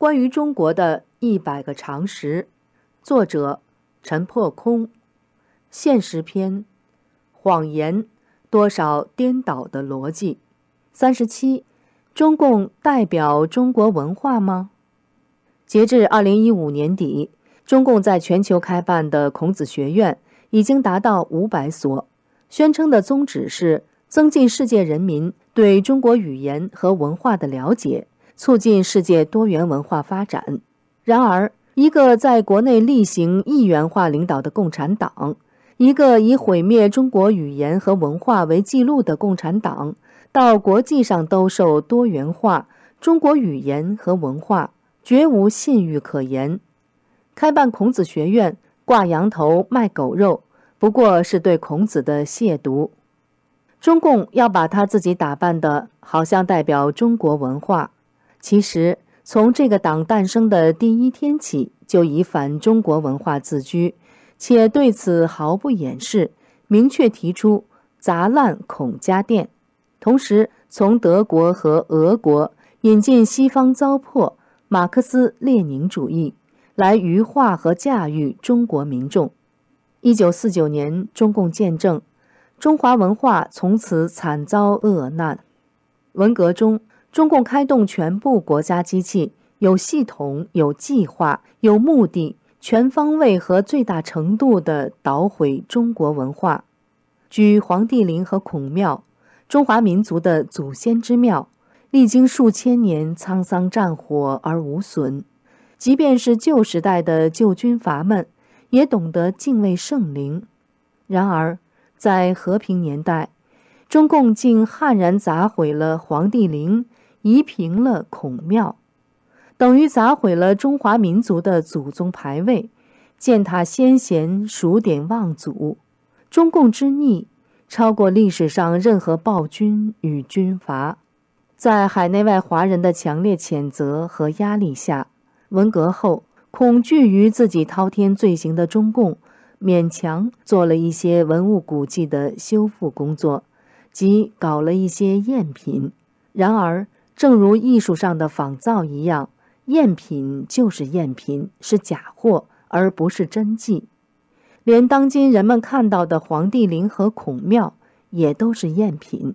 关于中国的一百个常识，作者陈破空，现实篇，谎言，多少颠倒的逻辑。三十七，中共代表中国文化吗？截至二零一五年底，中共在全球开办的孔子学院已经达到五百所，宣称的宗旨是增进世界人民对中国语言和文化的了解。促进世界多元文化发展。然而，一个在国内例行一元化领导的共产党，一个以毁灭中国语言和文化为记录的共产党，到国际上兜售多元化中国语言和文化，绝无信誉可言。开办孔子学院，挂羊头卖狗肉，不过是对孔子的亵渎。中共要把他自己打扮的好像代表中国文化。其实，从这个党诞生的第一天起，就以反中国文化自居，且对此毫不掩饰，明确提出砸烂孔家店，同时从德国和俄国引进西方糟粕马克思列宁主义，来愚化和驾驭中国民众。一九四九年，中共建政，中华文化从此惨遭恶难。文革中。中共开动全部国家机器，有系统、有计划、有目的，全方位和最大程度地捣毁中国文化。举黄帝陵和孔庙，中华民族的祖先之庙，历经数千年沧桑战火而无损。即便是旧时代的旧军阀们，也懂得敬畏圣灵。然而，在和平年代，中共竟悍然砸毁了黄帝陵。夷平了孔庙，等于砸毁了中华民族的祖宗牌位，践踏先贤，数典忘祖。中共之逆，超过历史上任何暴君与军阀。在海内外华人的强烈谴责和压力下，文革后，恐惧于自己滔天罪行的中共，勉强做了一些文物古迹的修复工作，即搞了一些赝品。然而，正如艺术上的仿造一样，赝品就是赝品，是假货，而不是真迹。连当今人们看到的黄帝陵和孔庙，也都是赝品。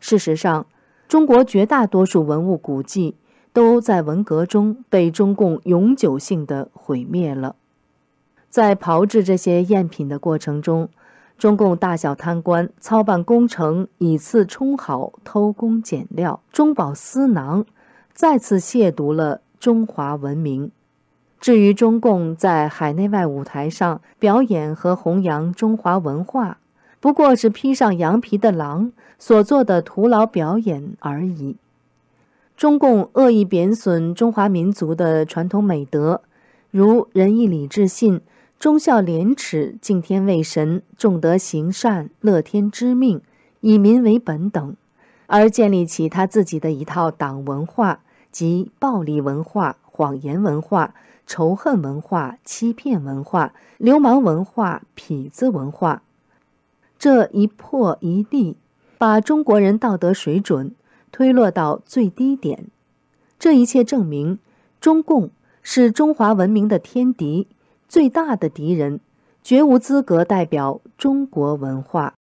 事实上，中国绝大多数文物古迹都在文革中被中共永久性的毁灭了。在炮制这些赝品的过程中，中共大小贪官操办工程，以次充好，偷工减料，中饱私囊，再次亵渎了中华文明。至于中共在海内外舞台上表演和弘扬中华文化，不过是披上羊皮的狼所做的徒劳表演而已。中共恶意贬损中华民族的传统美德，如仁义礼智信。忠孝廉耻、敬天畏神、重德行善、乐天知命、以民为本等，而建立起他自己的一套党文化，即暴力文化、谎言文化、仇恨文化、欺骗文化、流氓文化、痞子文化。这一破一立，把中国人道德水准推落到最低点。这一切证明，中共是中华文明的天敌。最大的敌人，绝无资格代表中国文化。